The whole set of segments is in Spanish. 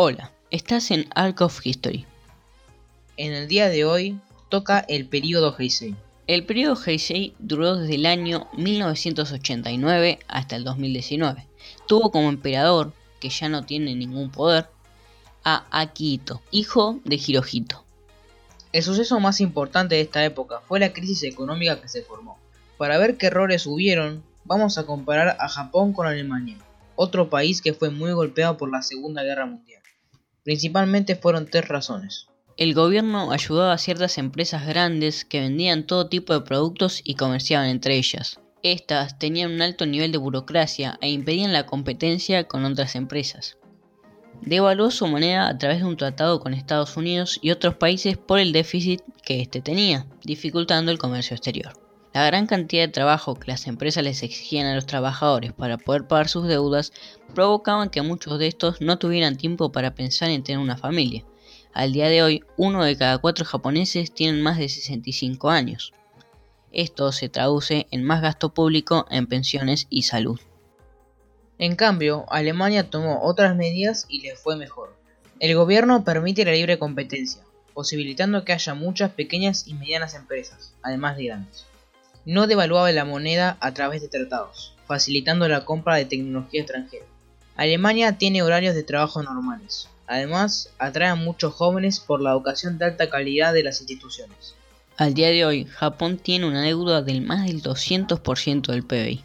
Hola, estás en Arc of History. En el día de hoy toca el periodo Heisei. El periodo Heisei duró desde el año 1989 hasta el 2019. Tuvo como emperador, que ya no tiene ningún poder, a Akihito, hijo de Hirohito. El suceso más importante de esta época fue la crisis económica que se formó. Para ver qué errores hubieron, vamos a comparar a Japón con Alemania, otro país que fue muy golpeado por la Segunda Guerra Mundial. Principalmente fueron tres razones. El gobierno ayudaba a ciertas empresas grandes que vendían todo tipo de productos y comerciaban entre ellas. Estas tenían un alto nivel de burocracia e impedían la competencia con otras empresas. Devaluó su moneda a través de un tratado con Estados Unidos y otros países por el déficit que éste tenía, dificultando el comercio exterior. La gran cantidad de trabajo que las empresas les exigían a los trabajadores para poder pagar sus deudas provocaban que muchos de estos no tuvieran tiempo para pensar en tener una familia. Al día de hoy, uno de cada cuatro japoneses tienen más de 65 años. Esto se traduce en más gasto público en pensiones y salud. En cambio, Alemania tomó otras medidas y le fue mejor. El gobierno permite la libre competencia, posibilitando que haya muchas pequeñas y medianas empresas, además de grandes no devaluaba la moneda a través de tratados, facilitando la compra de tecnología extranjera. Alemania tiene horarios de trabajo normales. Además, atrae a muchos jóvenes por la educación de alta calidad de las instituciones. Al día de hoy, Japón tiene una deuda del más del 200% del PBI.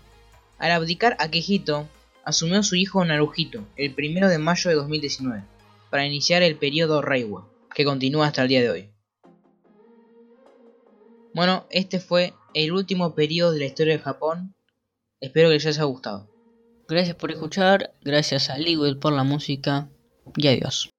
Al abdicar Akihito, asumió su hijo Naruhito el 1 de mayo de 2019 para iniciar el periodo Reiwa, que continúa hasta el día de hoy. Bueno, este fue el último periodo de la historia de Japón. Espero que les haya gustado. Gracias por escuchar, gracias a Ligwell por la música y adiós.